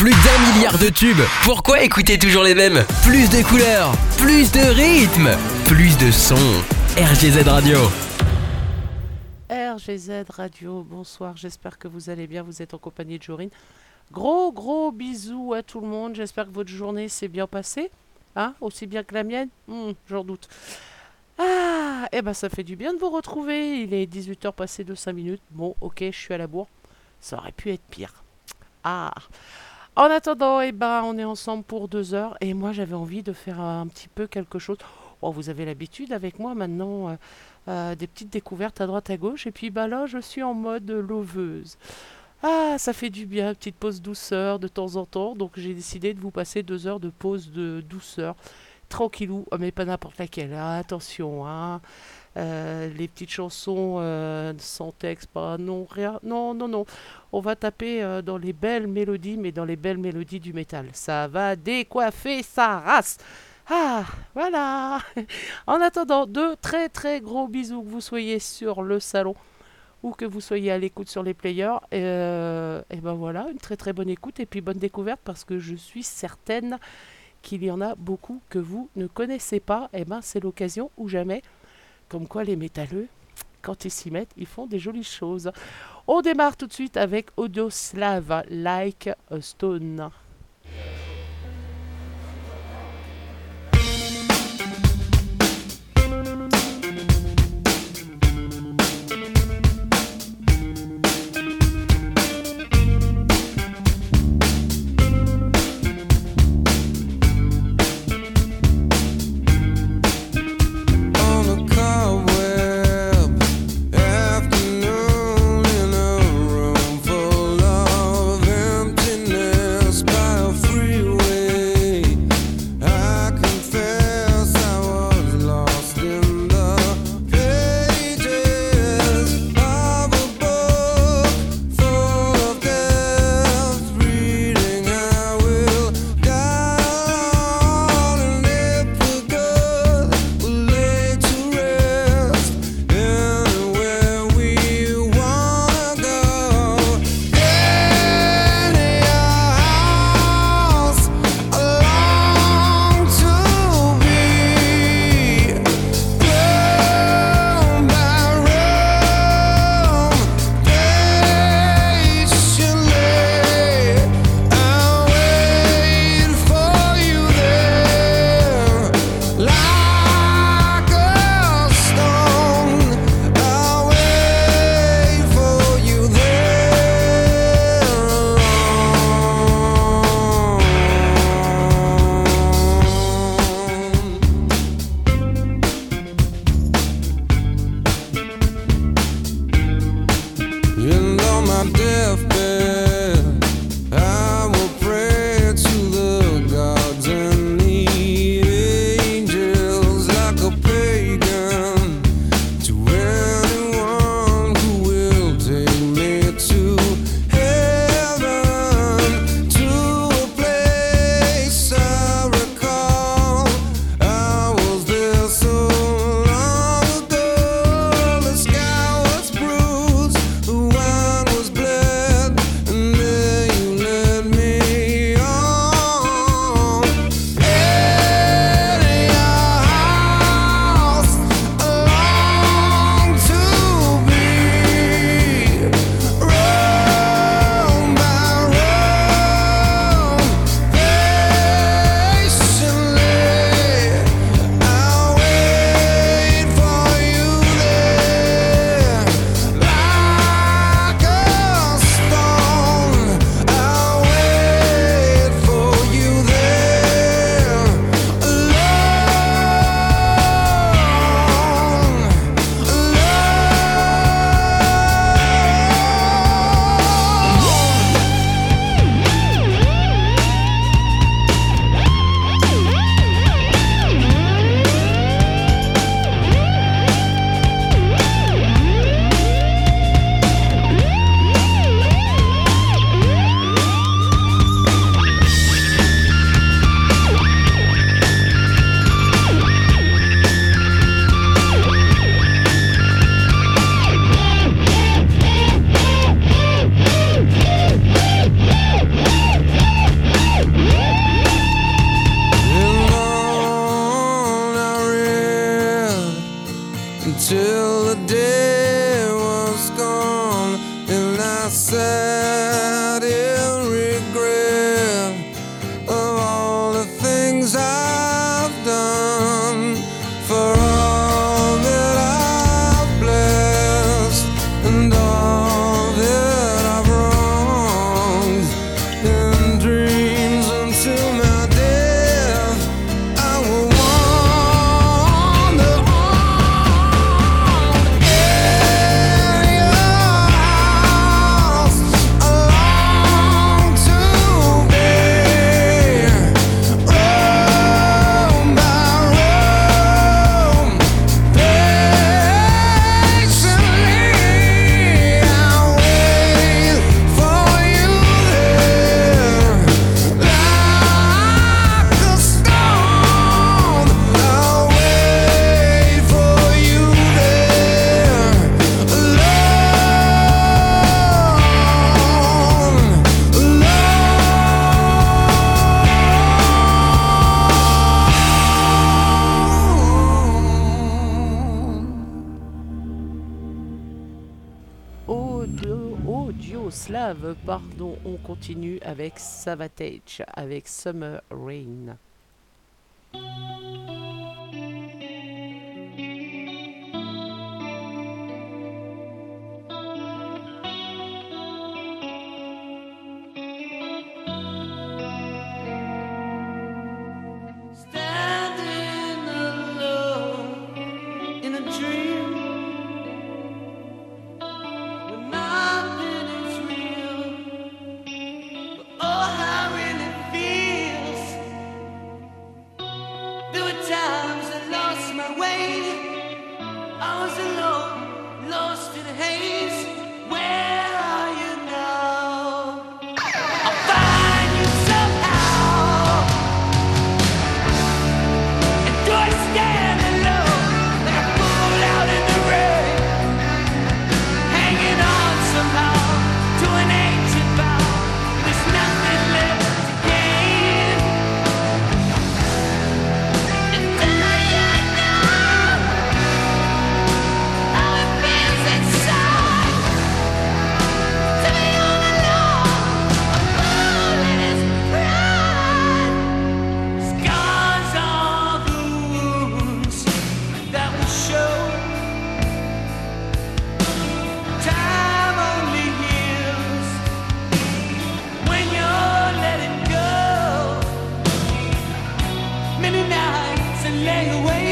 Plus d'un milliard de tubes. Pourquoi écouter toujours les mêmes? Plus de couleurs, plus de rythme, plus de sons. RGZ Radio. RGZ Radio, bonsoir, j'espère que vous allez bien, vous êtes en compagnie de Jorine. Gros gros bisous à tout le monde, j'espère que votre journée s'est bien passée. Hein Aussi bien que la mienne Hmm, J'en doute. Ah, eh ben ça fait du bien de vous retrouver. Il est 18h passé de 5 minutes. Bon, ok, je suis à la bourre. Ça aurait pu être pire. Ah. En attendant, eh ben, on est ensemble pour deux heures. Et moi, j'avais envie de faire un petit peu quelque chose. Oh, vous avez l'habitude avec moi maintenant. euh, euh, des petites découvertes à droite à gauche. Et puis bah là, je suis en mode loveuse. Ah, ça fait du bien, petite pause douceur de temps en temps. Donc j'ai décidé de vous passer deux heures de pause de douceur. Tranquillou, oh, mais pas n'importe laquelle. hein, attention, hein. Euh, les petites chansons euh, sans texte, pas non, rien. Non, non, non. On va taper euh, dans les belles mélodies, mais dans les belles mélodies du métal. Ça va décoiffer sa race. Ah, voilà. En attendant, de très très gros bisous que vous soyez sur le salon ou que vous soyez à l'écoute sur les players. Et, et ben voilà, une très très bonne écoute et puis bonne découverte parce que je suis certaine qu'il y en a beaucoup que vous ne connaissez pas. Et ben c'est l'occasion ou jamais. Comme quoi les métalleux, quand ils s'y mettent, ils font des jolies choses. On démarre tout de suite avec Audioslave, Like a Stone. Avec lay away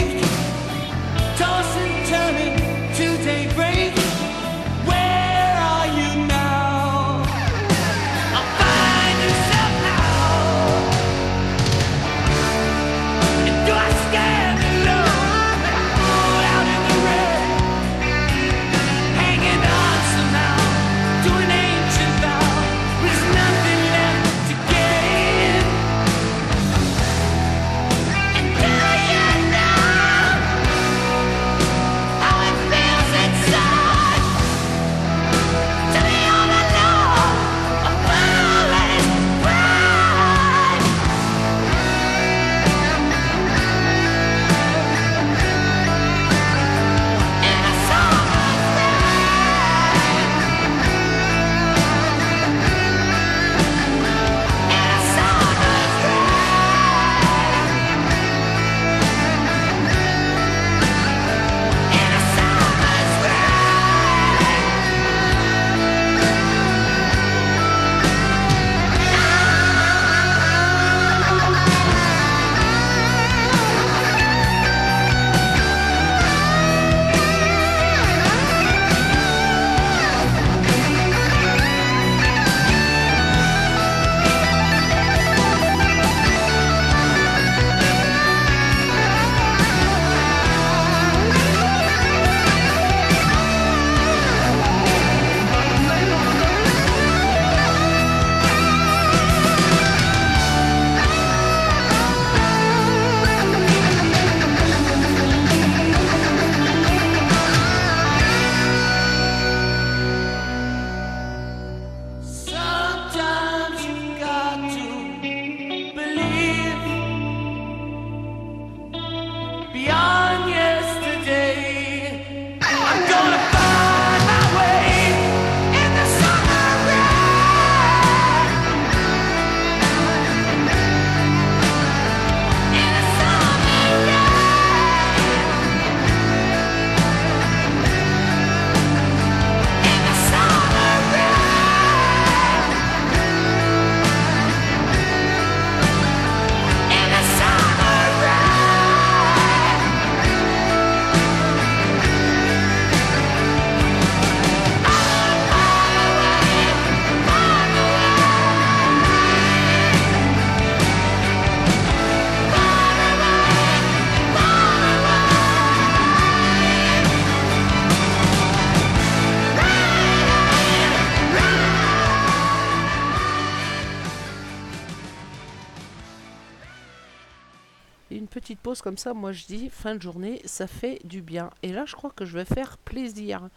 comme ça, moi je dis fin de journée, ça fait du bien. Et là, je crois que je vais faire plaisir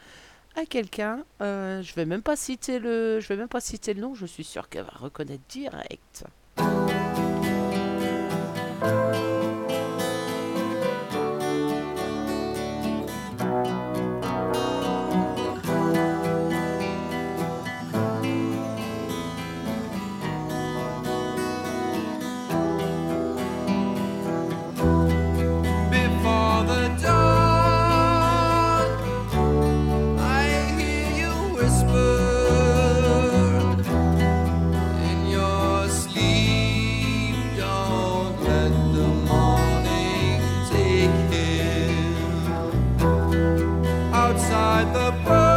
à quelqu'un. Euh, je vais même pas citer le, je vais même pas citer le nom. Je suis sûre qu'elle va reconnaître direct. Inside the bird.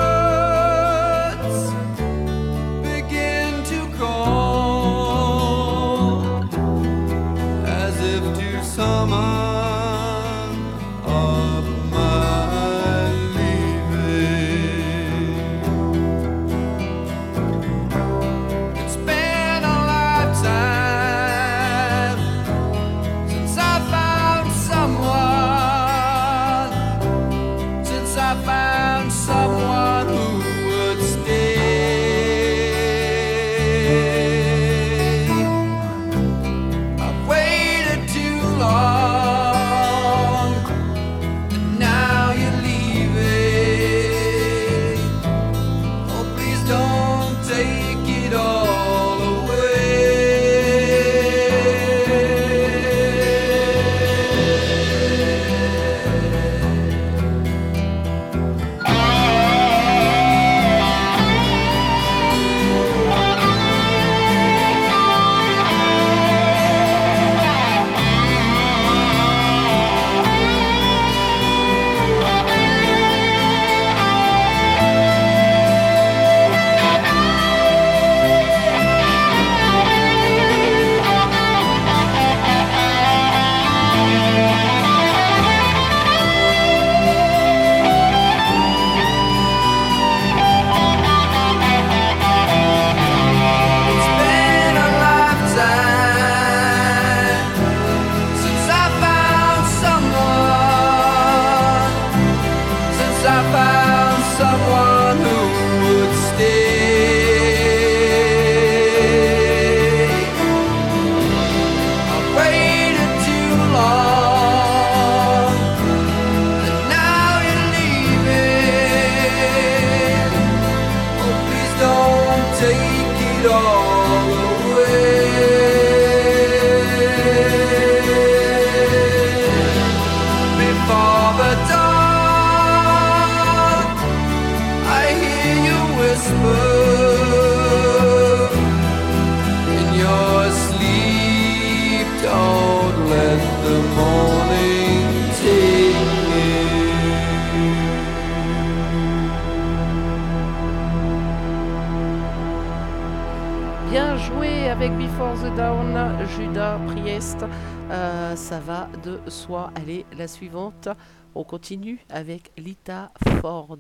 Continue avec Lita Ford.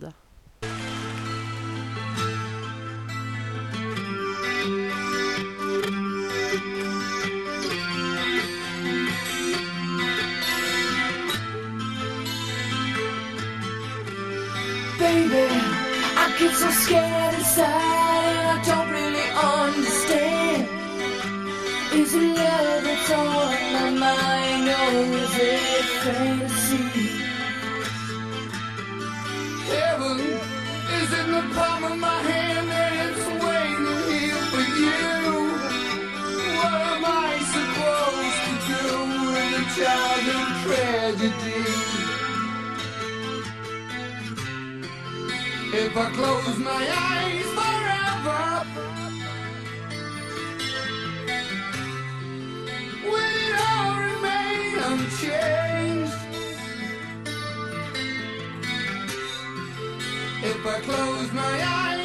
Baby, I get so scared inside and I don't really understand. Is it love that's on my mind or is it fantasy? If I close my eyes forever, will it all remain unchanged? If I close my eyes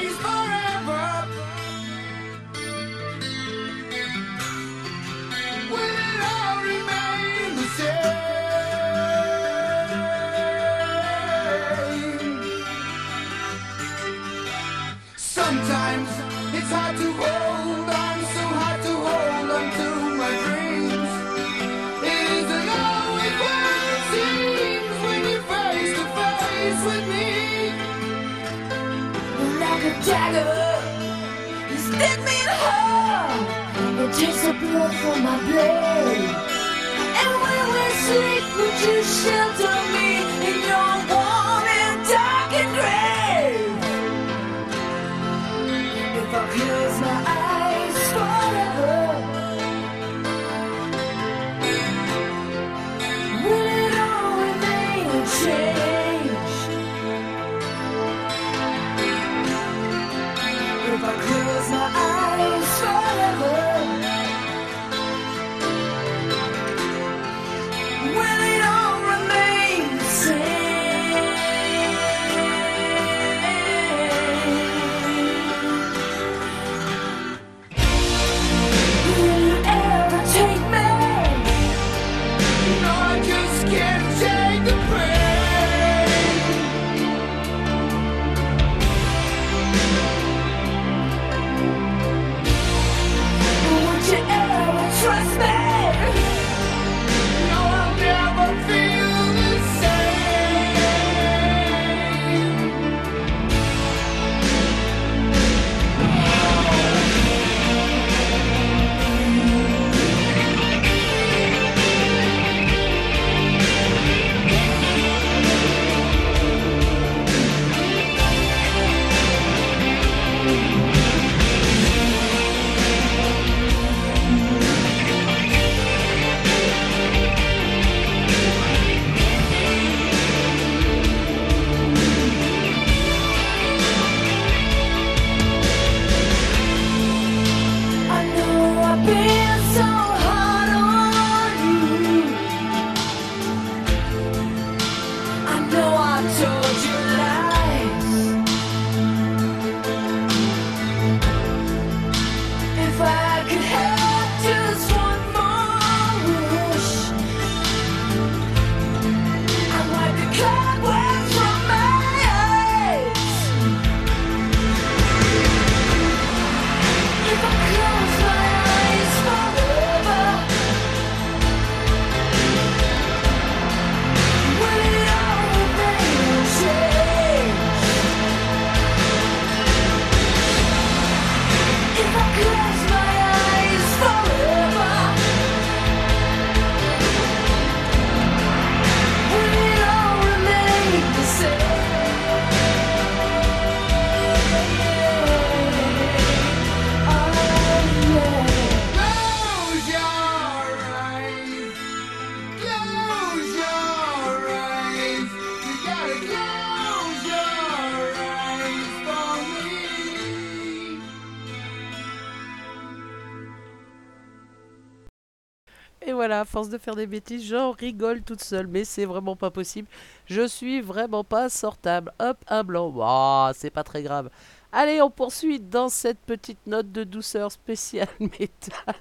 De faire des bêtises, j'en rigole toute seule, mais c'est vraiment pas possible. Je suis vraiment pas sortable. Hop, un blanc. Ouah, c'est pas très grave. Allez, on poursuit dans cette petite note de douceur spéciale métal.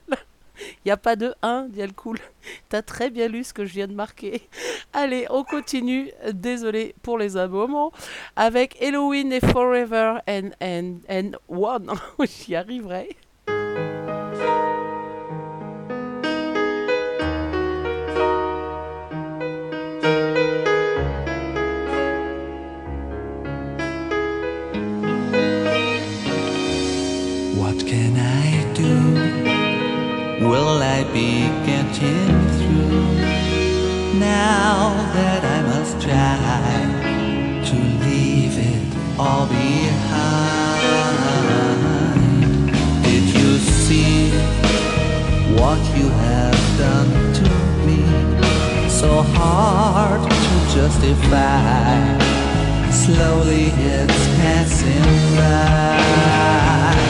Y a pas de 1, dit cool. T'as très bien lu ce que je viens de marquer. Allez, on continue. Désolé pour les abonnements. Avec Halloween et Forever and, and, and One. J'y arriverai. Be getting through? Now that I must try to leave it all behind. Did you see what you have done to me? So hard to justify. Slowly it's passing by.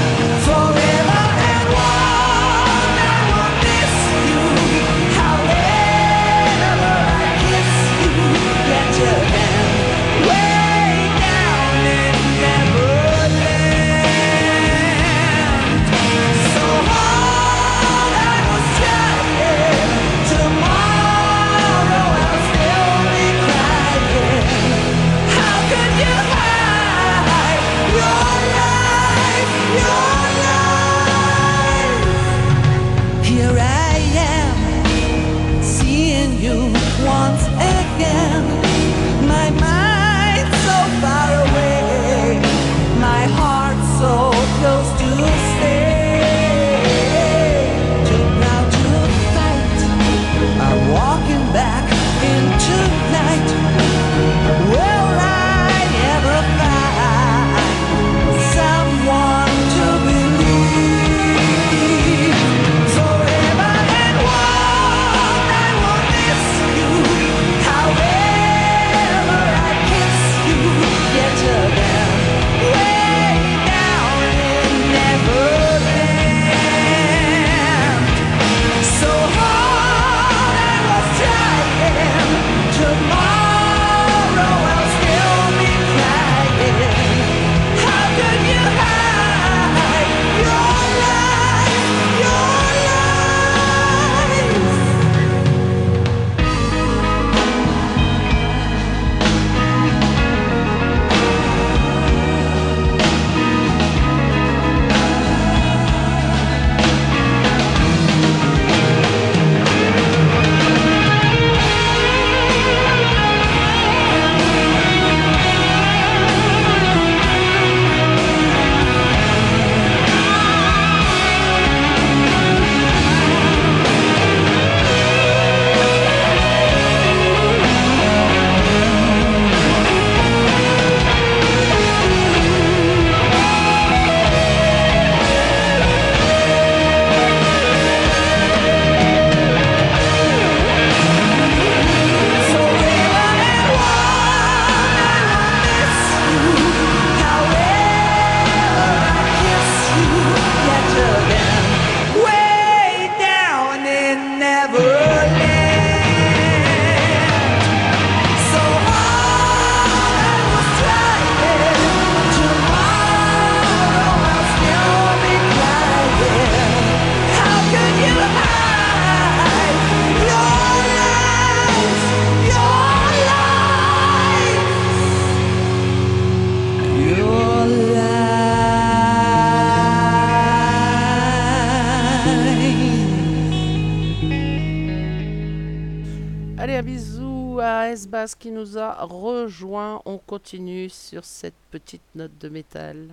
Qui nous a rejoint. On continue sur cette petite note de métal.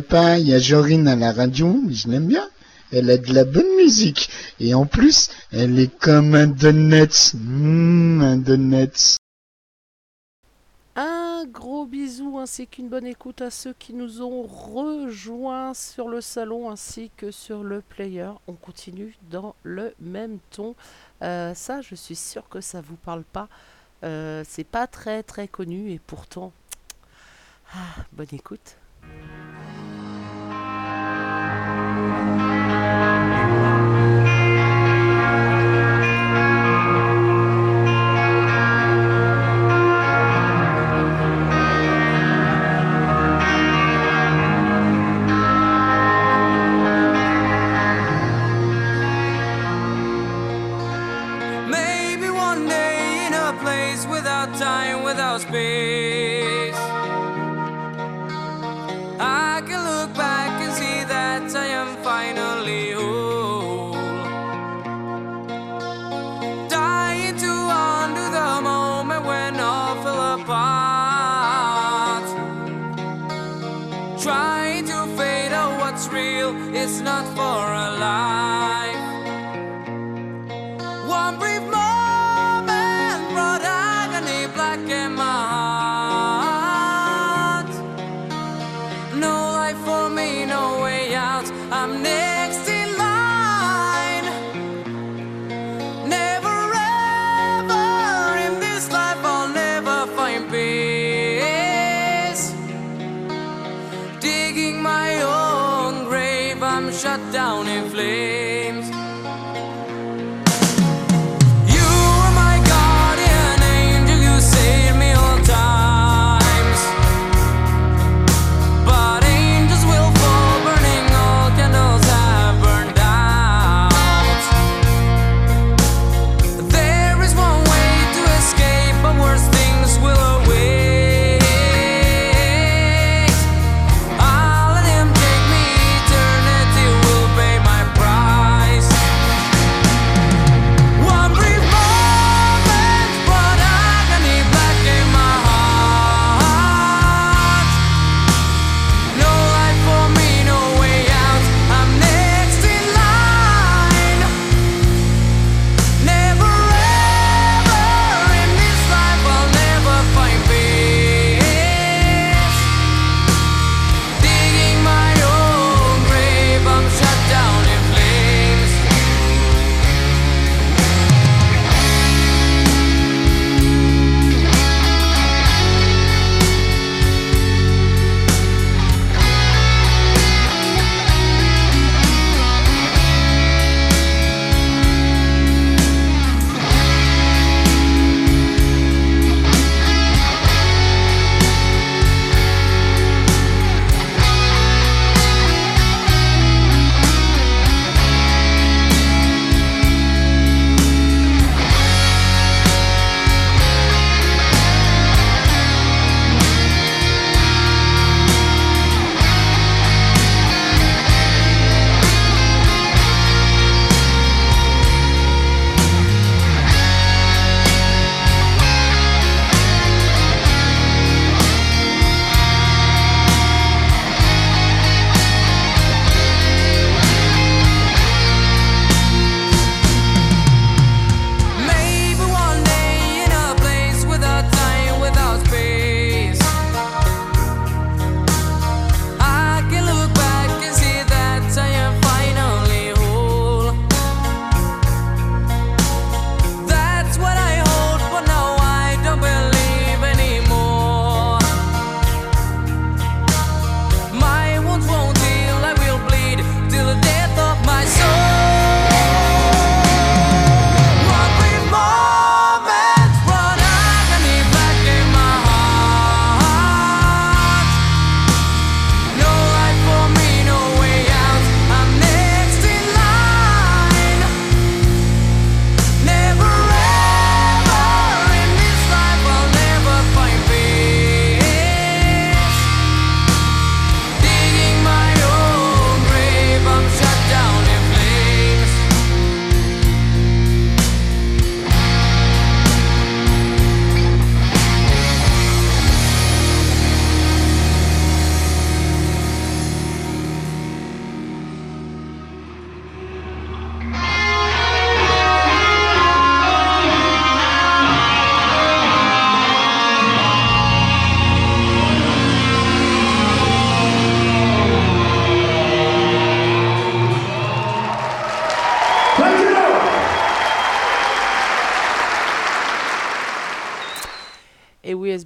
Pas, il y a Jorine à la radio, je l'aime bien. Elle a de la bonne musique. Et en plus, elle est comme un donut. Mmh, un. Un gros bisou ainsi qu'une bonne écoute à ceux qui nous ont rejoints sur le salon ainsi que sur le player. On continue dans le même ton. Euh, ça, je suis sûre que ça vous parle pas. Euh, c'est pas très très connu et pourtant, ah, bonne écoute.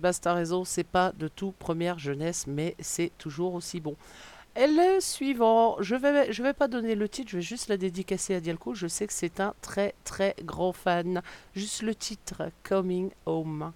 Et oui, Esbast a raison, c'est pas de tout première jeunesse, mais c'est toujours aussi bon. Et le suivant, je vais, je vais pas donner le titre, je vais juste la dédicacer à Dialco. Je sais que c'est un très très grand fan. Juste le titre, Coming Home.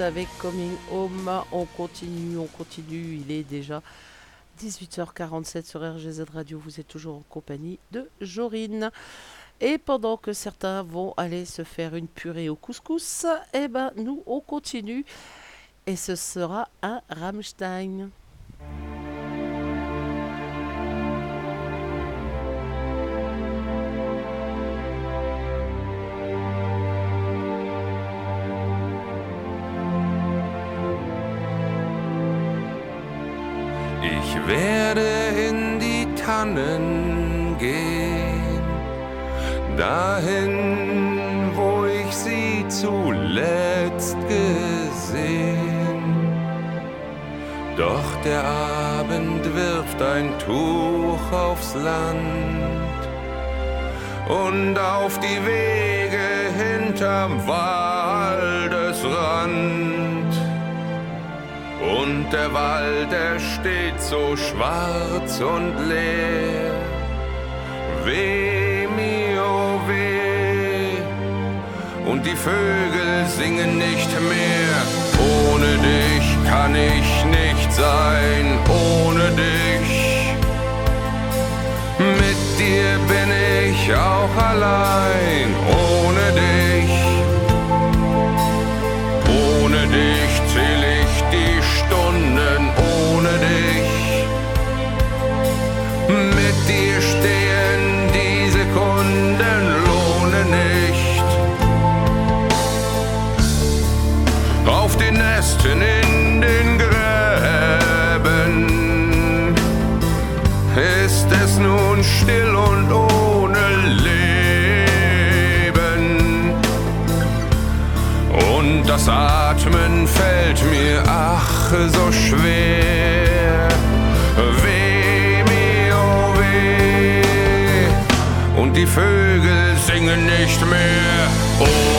Avec Coming Home. On continue, on continue. Il est déjà 18h47 sur RGZ Radio. Vous êtes toujours en compagnie de Jorine. Et pendant que certains vont aller se faire une purée au couscous, eh ben nous on continue et ce sera un Rammstein. Werde in die Tannen gehen, dahin, wo ich sie zuletzt gesehen. Doch der Abend wirft ein Tuch aufs Land und auf die Wege hinterm Waldesrand. Und der Wald, er steht so schwarz und leer. Weh mir, oh weh. Und die Vögel singen nicht mehr. Ohne dich kann ich nicht sein, ohne dich. Mit dir bin ich auch allein, ohne dich. Atmen fällt mir ach so schwer. Weh mir, oh weh. Und die Vögel singen nicht mehr. Ohne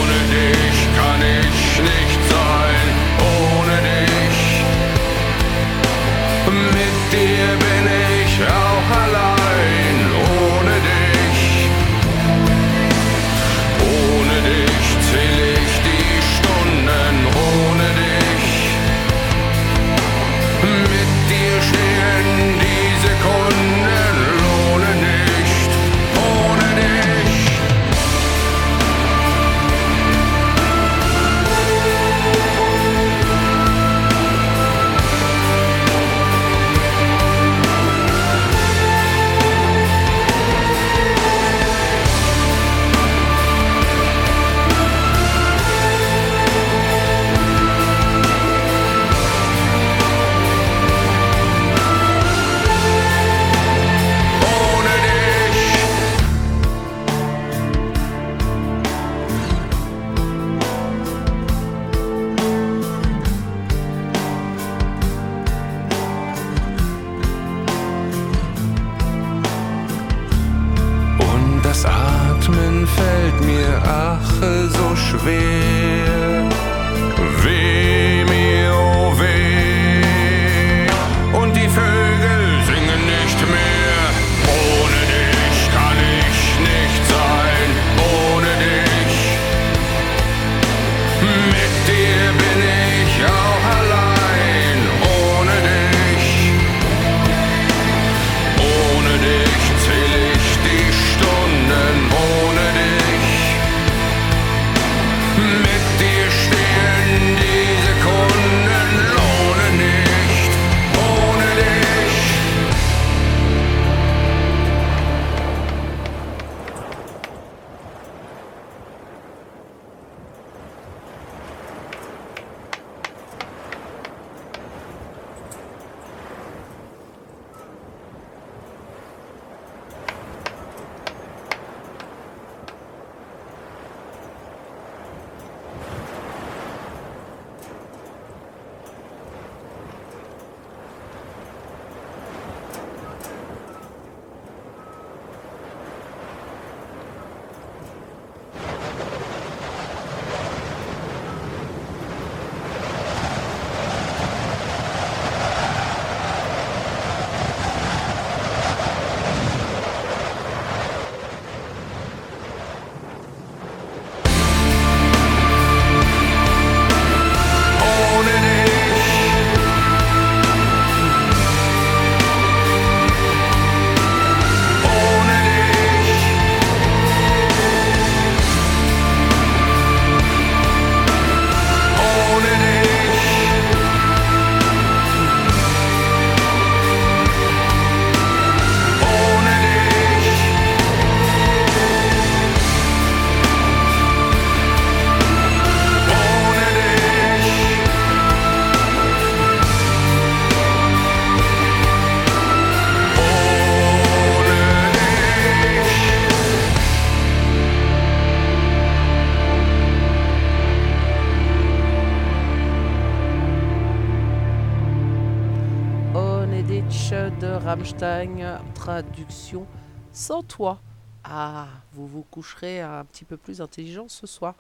Traduction sans toi. Ah, vous vous coucherez un petit peu plus intelligent ce soir.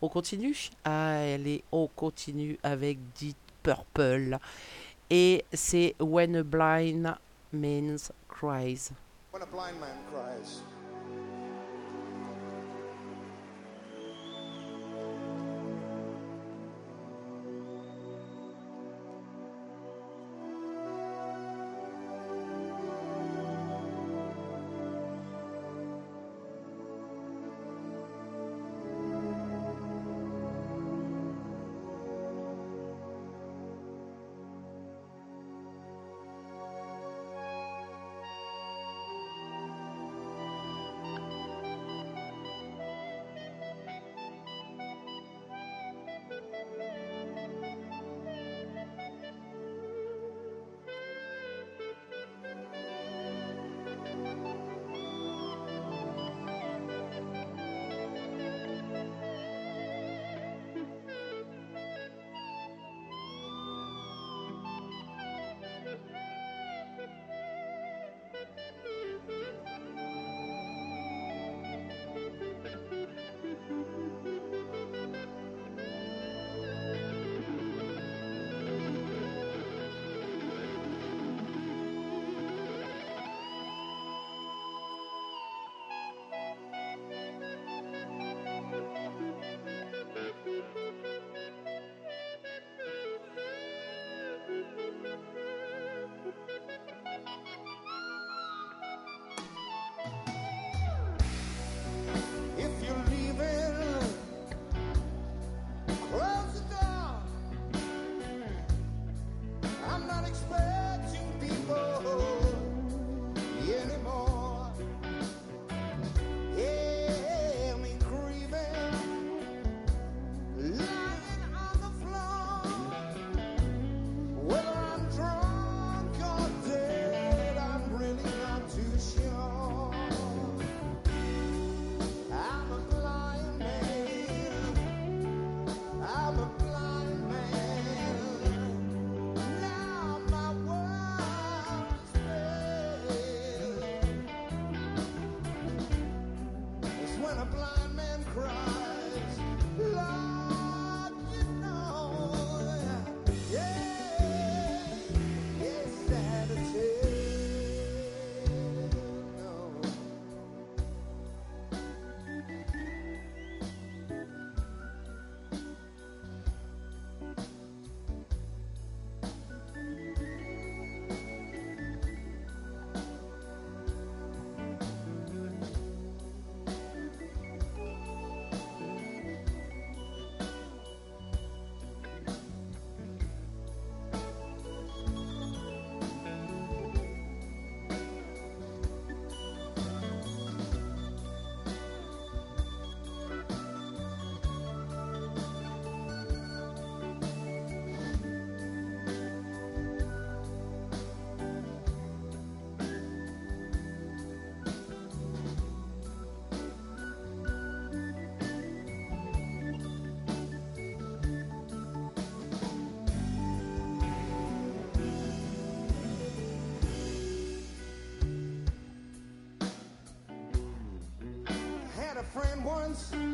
On continue? Allez, on continue avec Deep Purple. Et c'est When a Blind Means Cries. When a blind man cries. once.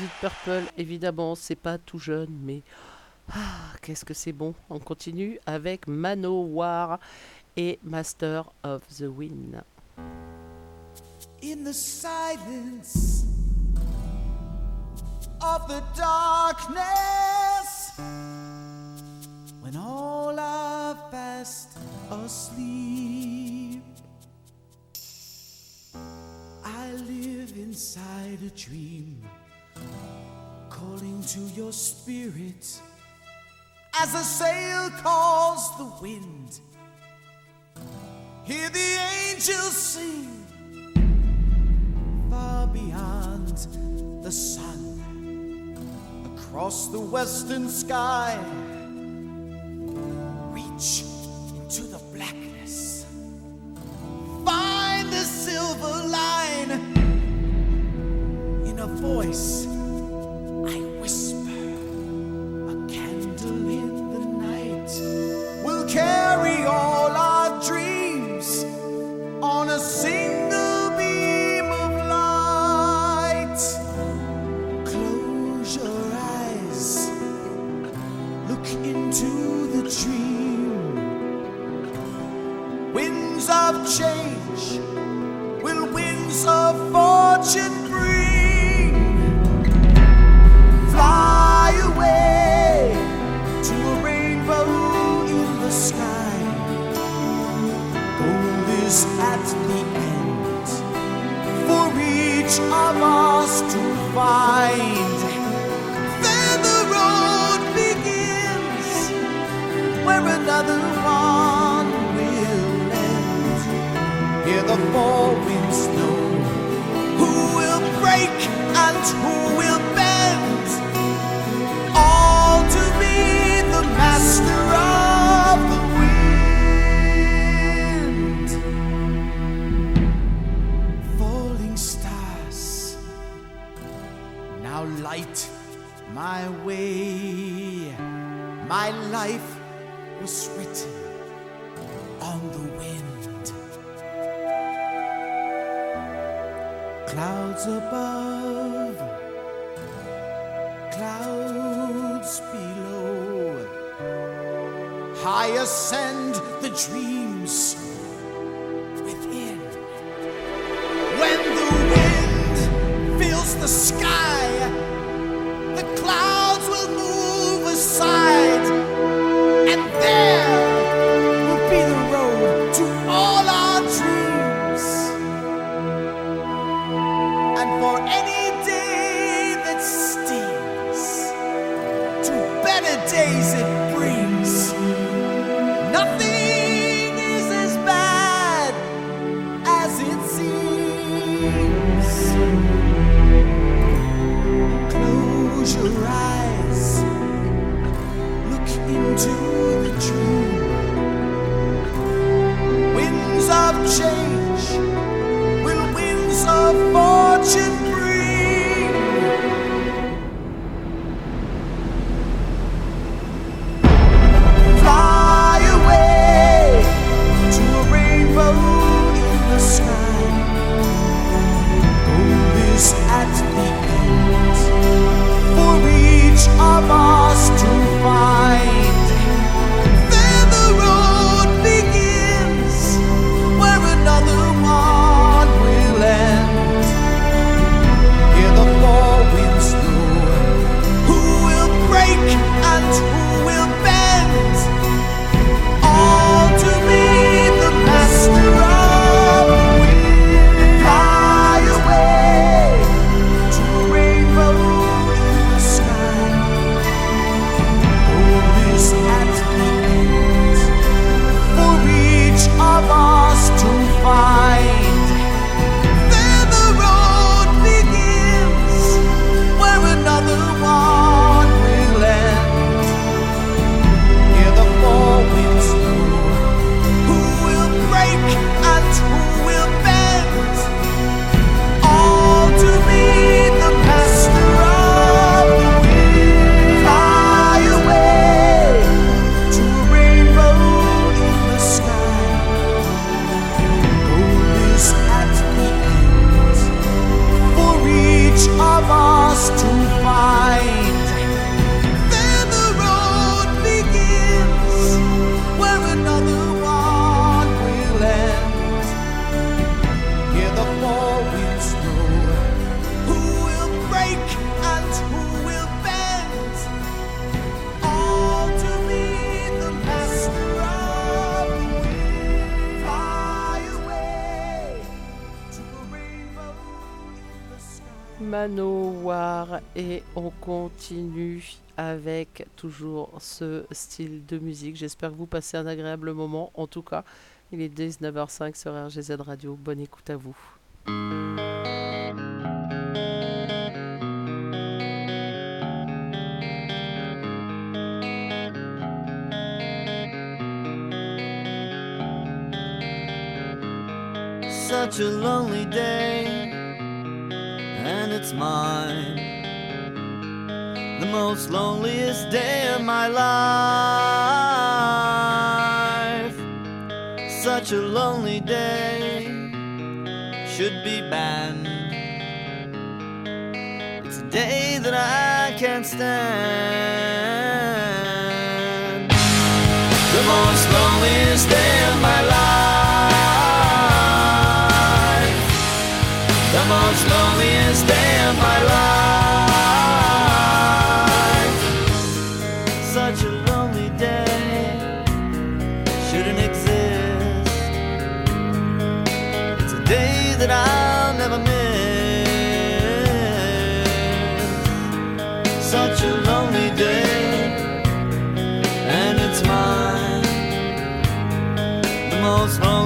Deep Purple, évidemment, c'est pas tout jeune, mais ah, qu'est-ce que c'est bon. On continue avec Manowar et Master of the Wind. In the silence of the darkness, when all are fast asleep, I live inside a dream. to your spirit as a sail calls the wind. Hear the angels sing far beyond the sun across the western sky. Toujours ce style de musique. J'espère que vous passez un agréable moment. En tout cas, il est 19h05 sur RGZ Radio. Bonne écoute à vous. Such a lonely day, and it's mine. The most loneliest day of my life. Such a lonely day should be banned. It's a day that I can't stand. The most loneliest day of my life. Such a lonely day shouldn't exist. It's a day that I'll never miss. Such a lonely day, and it's mine. The most loneliest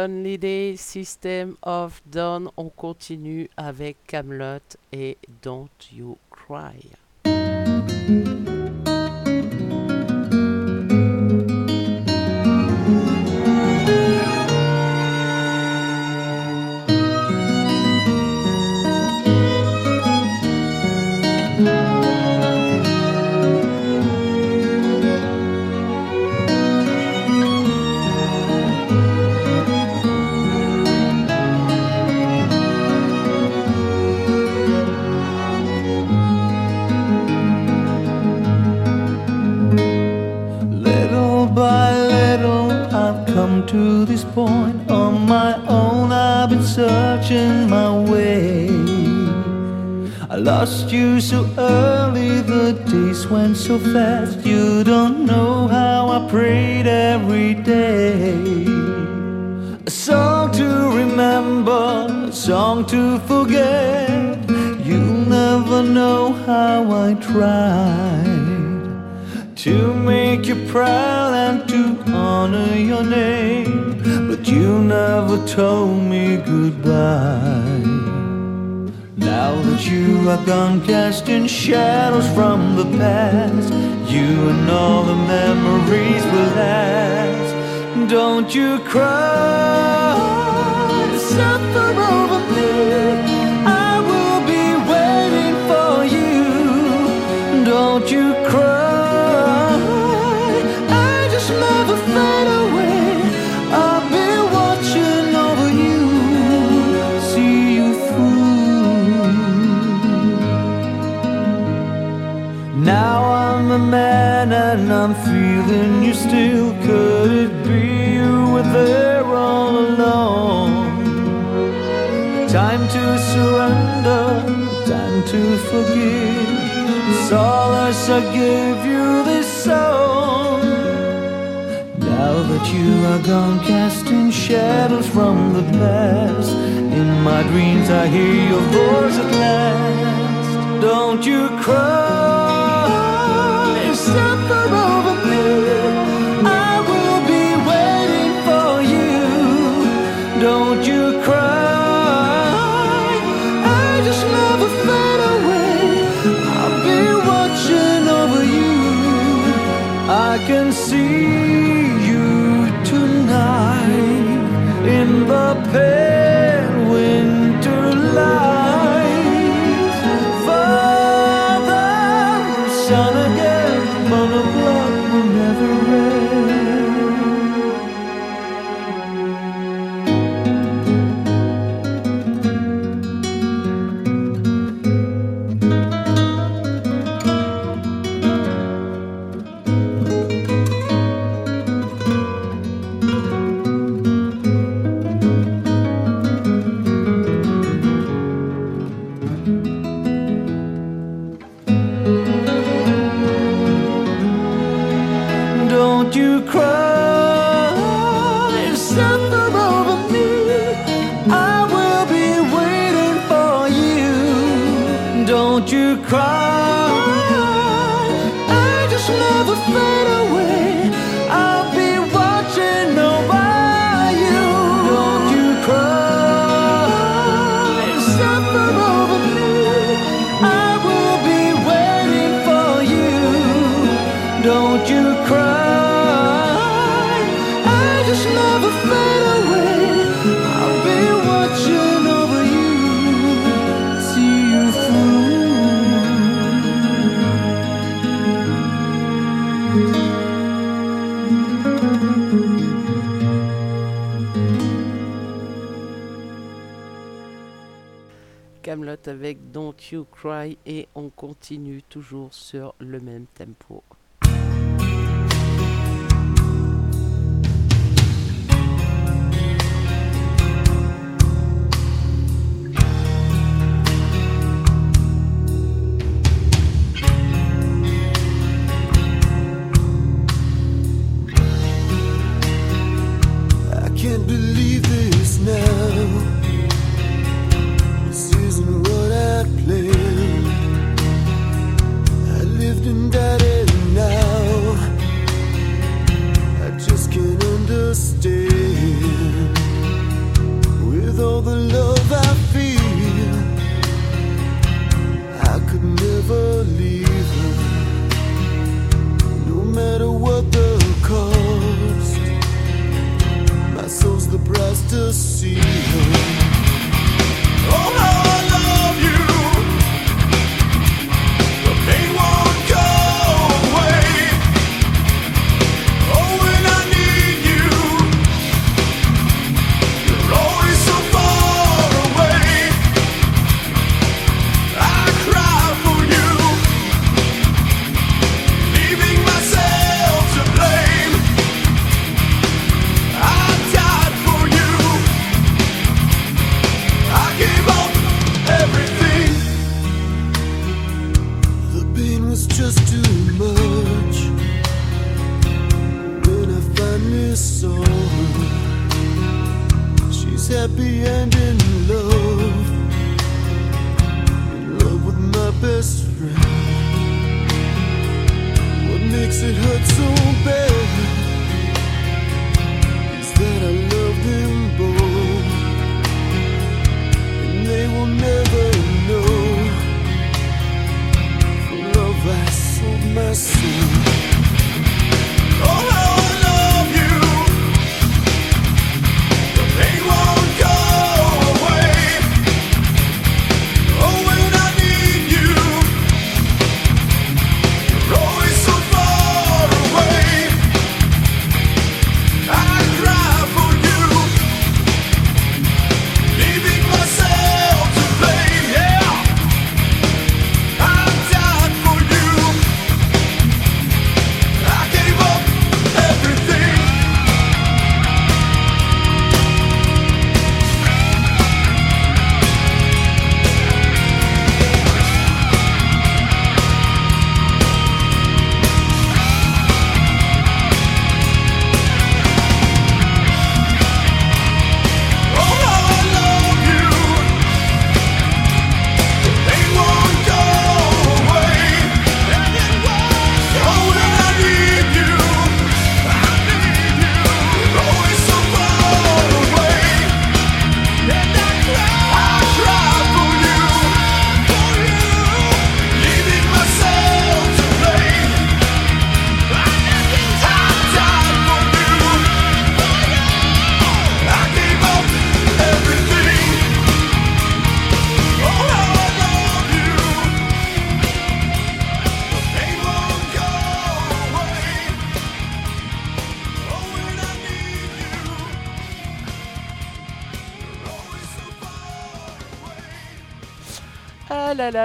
Lonely Day System of Dawn. On continue avec Camelot et Don't You Cry. To this point on my own. I've been searching my way. I lost you so early, the days went so fast. You don't know how I prayed every day. A song to remember, a song to forget. You'll never know how I tried to make you proud and to honor your name. But you never told me goodbye. Now that you are gone, casting shadows from the past, you and all the memories will last. Don't you cry, suffer over me. I will be waiting for you. Don't you cry, Now I'm a man and I'm feeling you still. Could it be you were there all along? Time to surrender, time to forgive. Solace, all I shall give you this song. Now that you are gone, casting shadows from the past. In my dreams, I hear your voice at last. Don't you cry. Về avec Don't You Cry et on continue toujours sur le même tempo. I just can't understand. With all the love I feel, I could never leave her. No matter what the cost. My soul's the price to see her.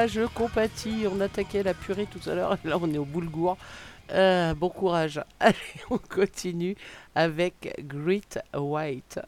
Je compatis. On attaquait la purée tout à l'heure. Là, on est au boulgour. Euh, bon courage. Allez, on continue avec Great White.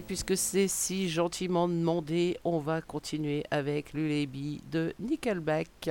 Puisque c'est si gentiment demandé, on va continuer avec le Lullaby de Nickelback.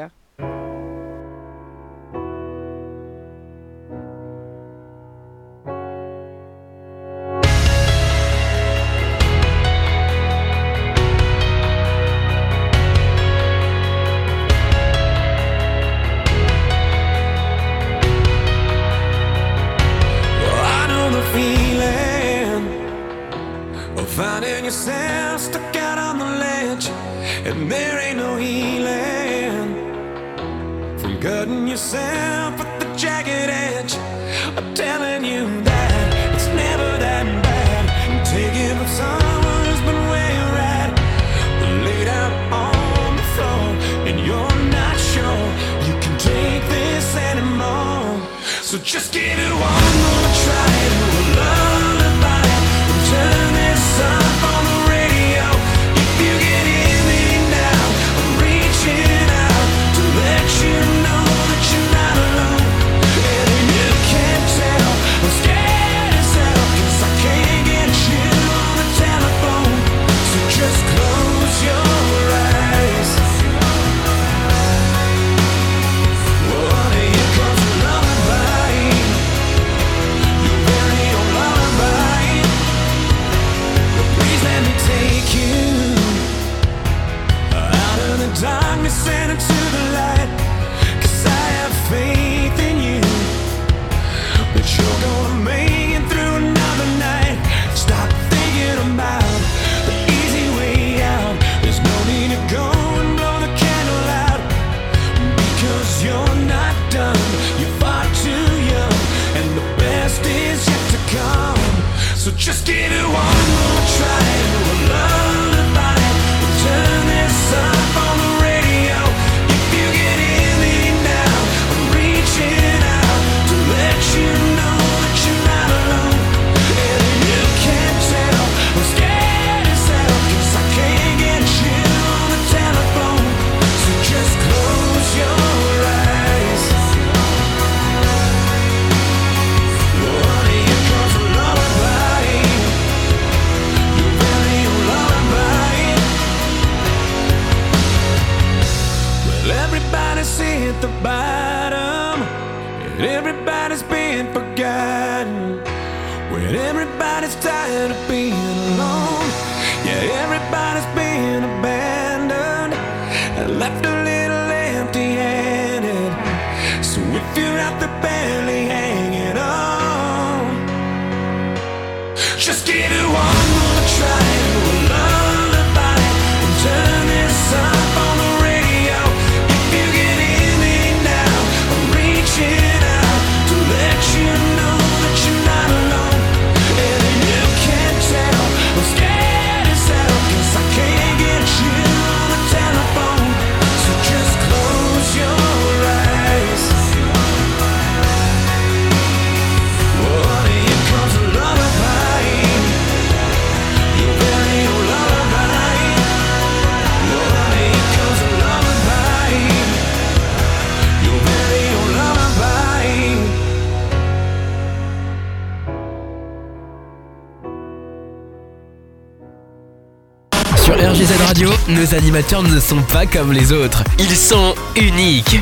Les animateurs ne sont pas comme les autres. Ils sont uniques.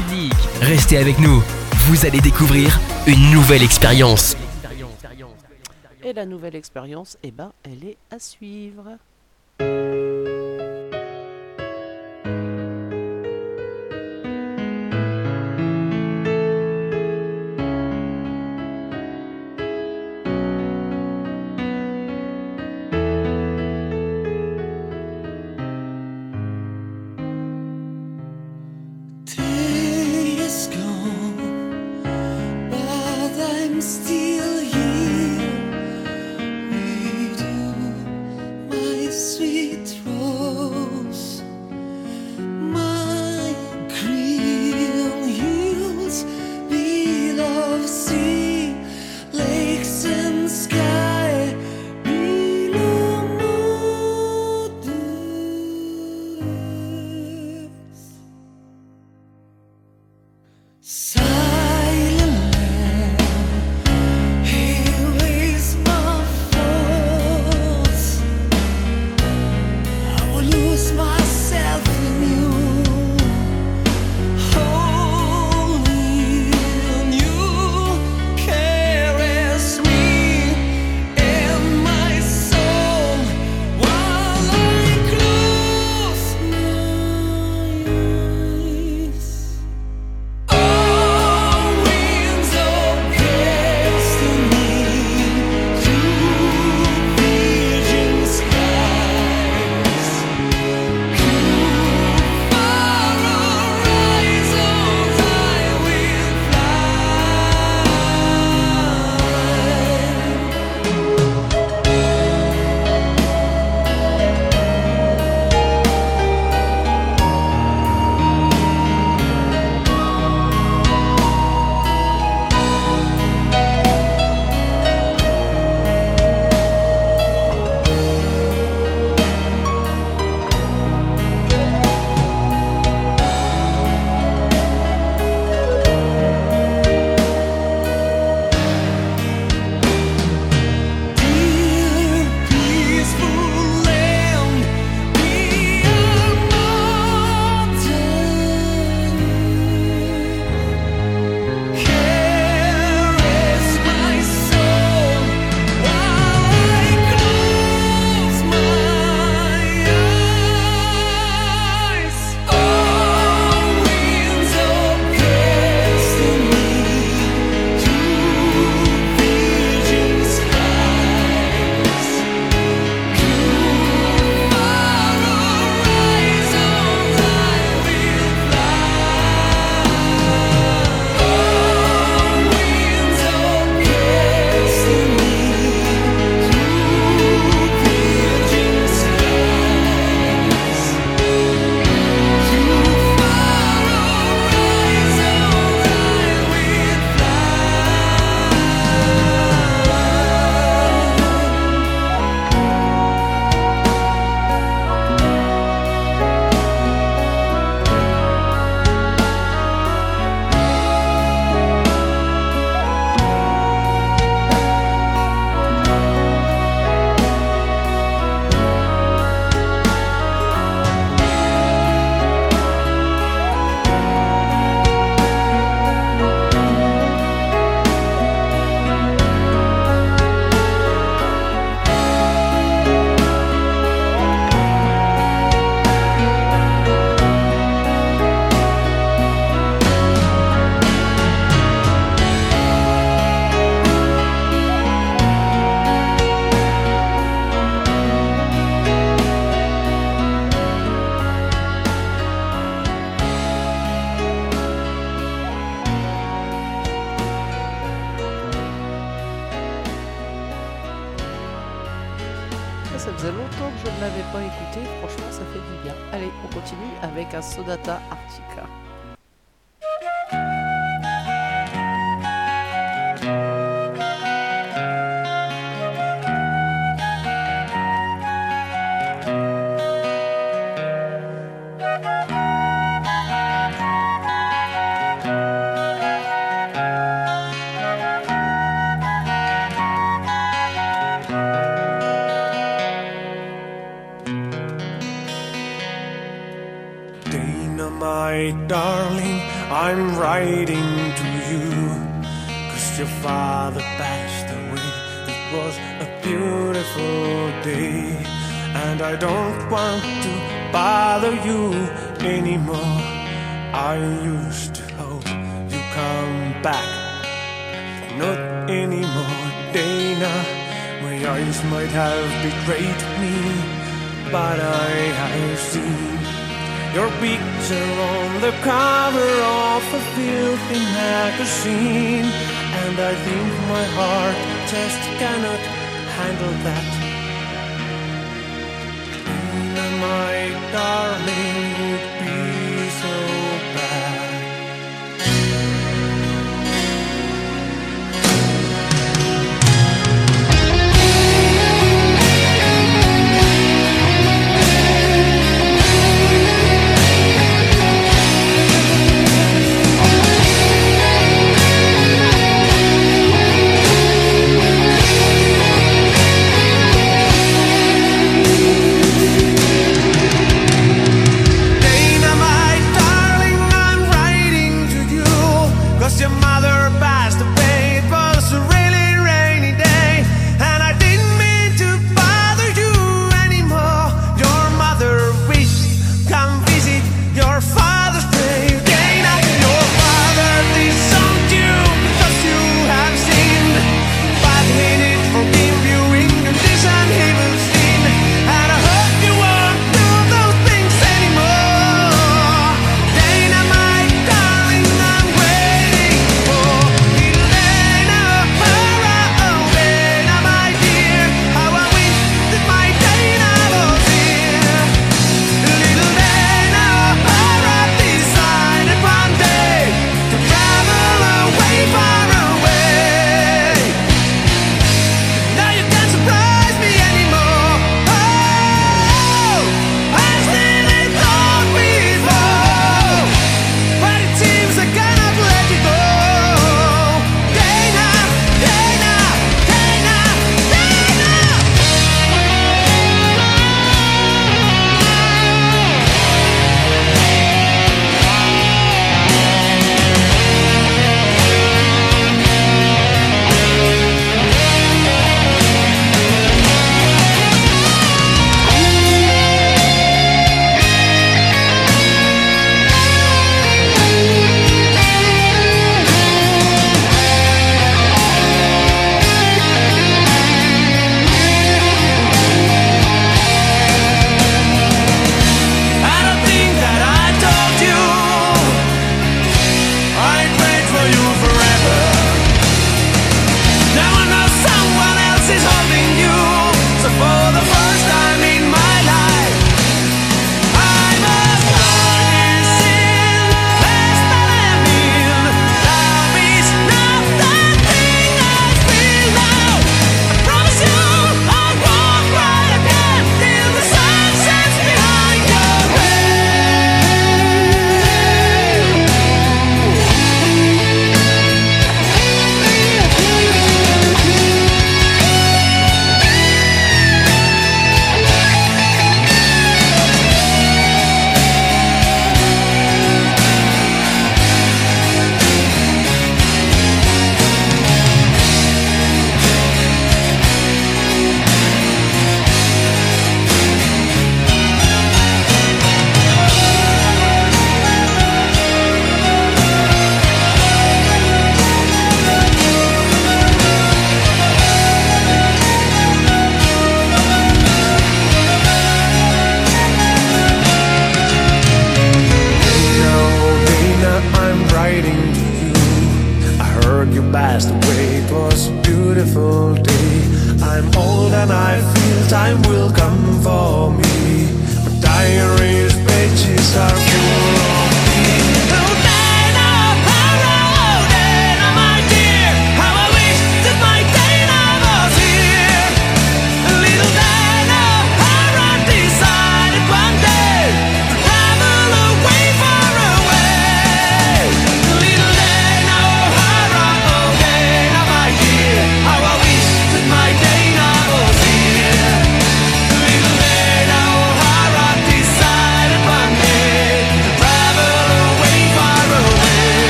Restez avec nous. Vous allez découvrir une nouvelle expérience. Et la nouvelle expérience, eh ben, elle est à suivre.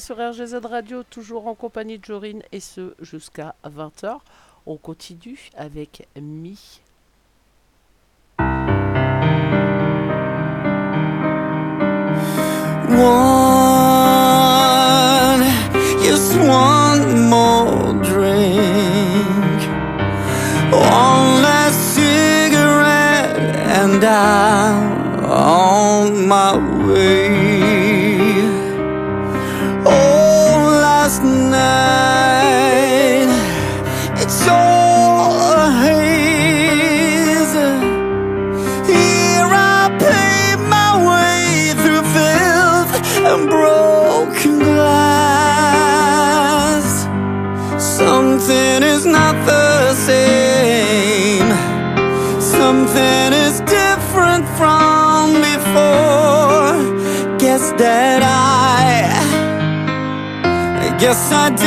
sur RGZ Radio, toujours en compagnie de Jorine, et ce jusqu'à 20h. On continue avec Mi. More drink,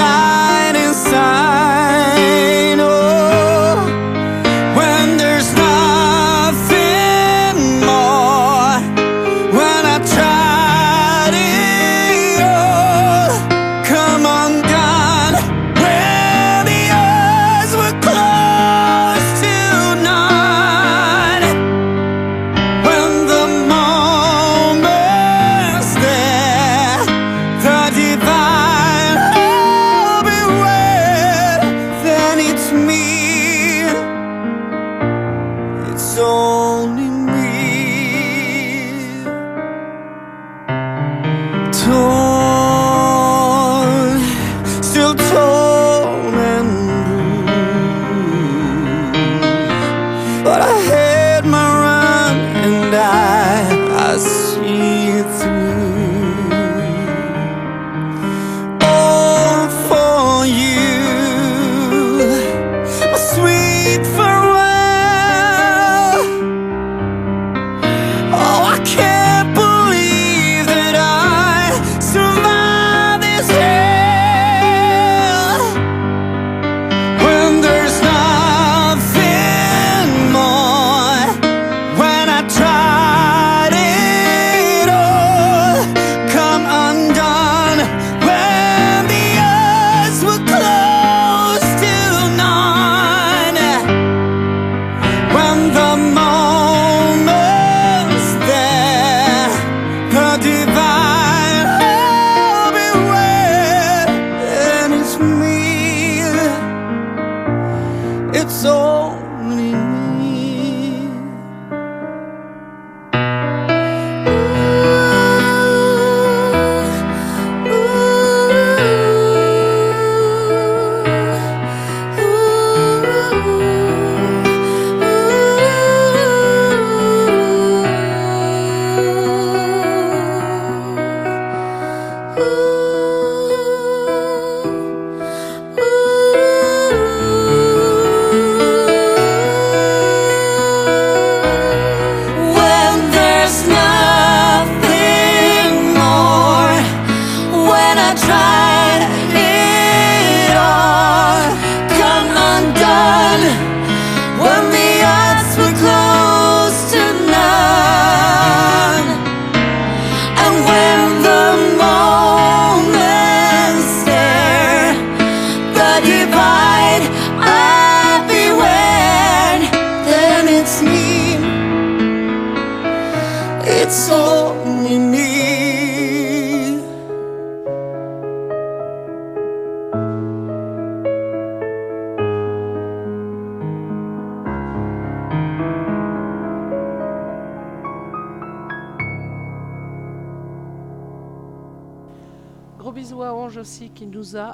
final.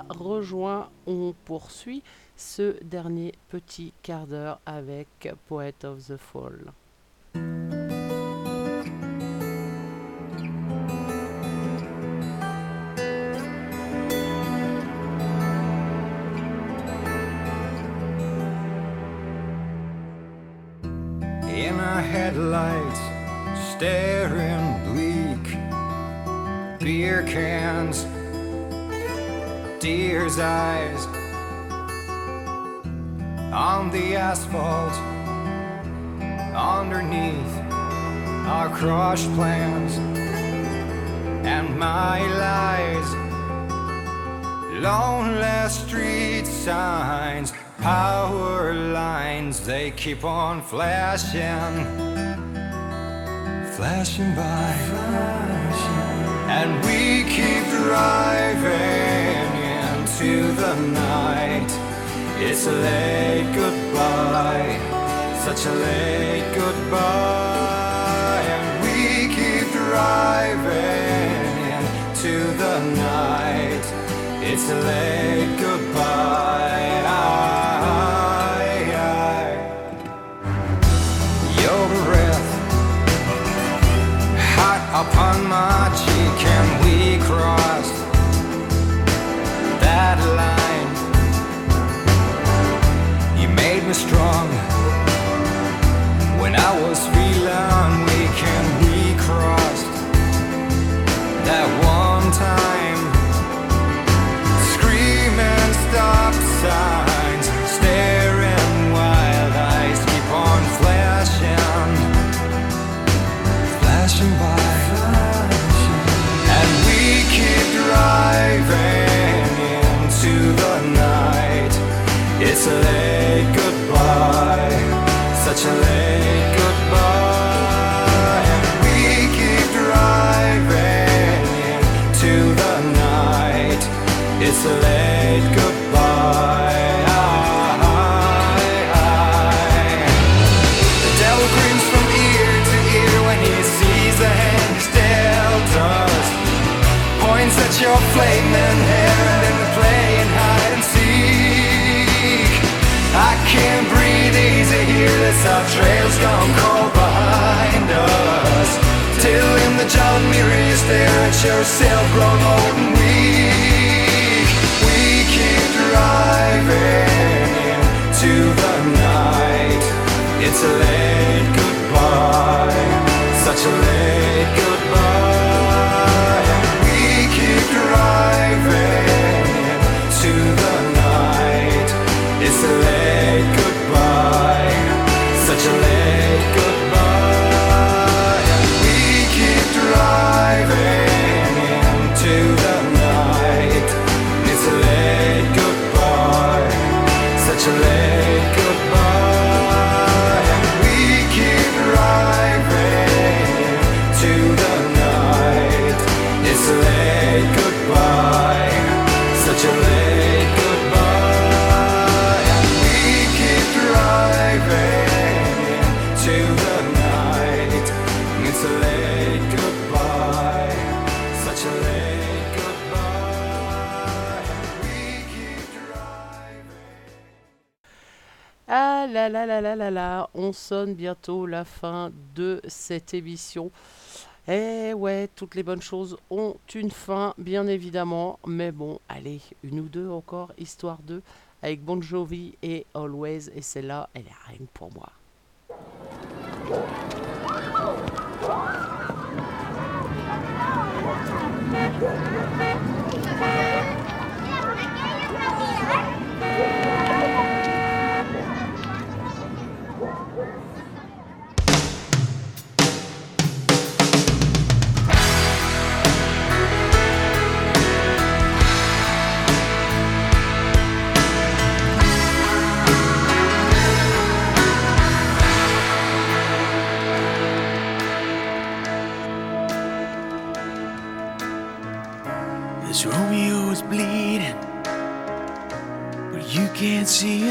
rejoint, on poursuit ce dernier petit quart d'heure avec Poet of the Fall. deer's eyes on the asphalt. Underneath our crushed plans and my lies. Lonely street signs power lines they keep on flashing flashing by. And we keep driving into the night. It's a late goodbye, such a late goodbye. And we keep driving into the night. It's a late goodbye. Your breath hot upon my me strong when I was feeling weak, and we crossed that one time. Screaming stop signs, staring wild eyes keep on flashing, flashing by, and we keep driving into the night. It's late John mirror you stare at yourself grown old and weak. We keep driving into the night. It's a late goodbye, such a late bientôt la fin de cette émission. Eh ouais, toutes les bonnes choses ont une fin, bien évidemment. Mais bon, allez, une ou deux encore, histoire de, avec Bon Jovi et Always. Et celle-là, elle est rien pour moi.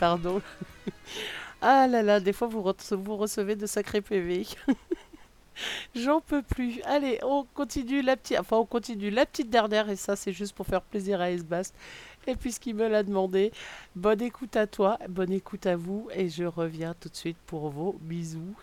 pardon. Ah là là, des fois vous, rece- vous recevez de sacrés PV. J'en peux plus. Allez, on continue la petite, enfin on continue la petite dernière et ça c'est juste pour faire plaisir à Esbast. Et puisqu'il me l'a demandé, bonne écoute à toi, bonne écoute à vous et je reviens tout de suite pour vos bisous.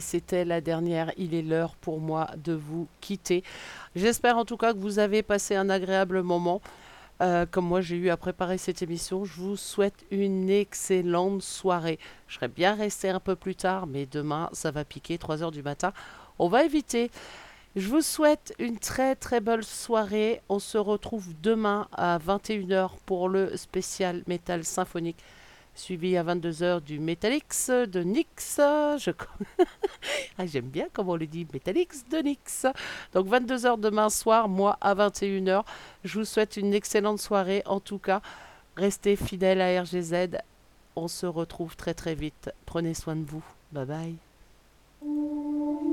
C'était la dernière. Il est l'heure pour moi de vous quitter. J'espère en tout cas que vous avez passé un agréable moment. Euh, comme moi j'ai eu à préparer cette émission, je vous souhaite une excellente soirée. Je serais bien resté un peu plus tard, mais demain ça va piquer 3h du matin. On va éviter. Je vous souhaite une très très belle soirée. On se retrouve demain à 21h pour le spécial métal symphonique, suivi à 22h du Metalix de. Je... Ah, J'aime bien comment on le dit, Metalix de Nix. Donc 22h demain soir, moi à 21h. Je vous souhaite une excellente soirée. En tout cas, restez fidèles à RGZ. On se retrouve très très vite. Prenez soin de vous. Bye bye.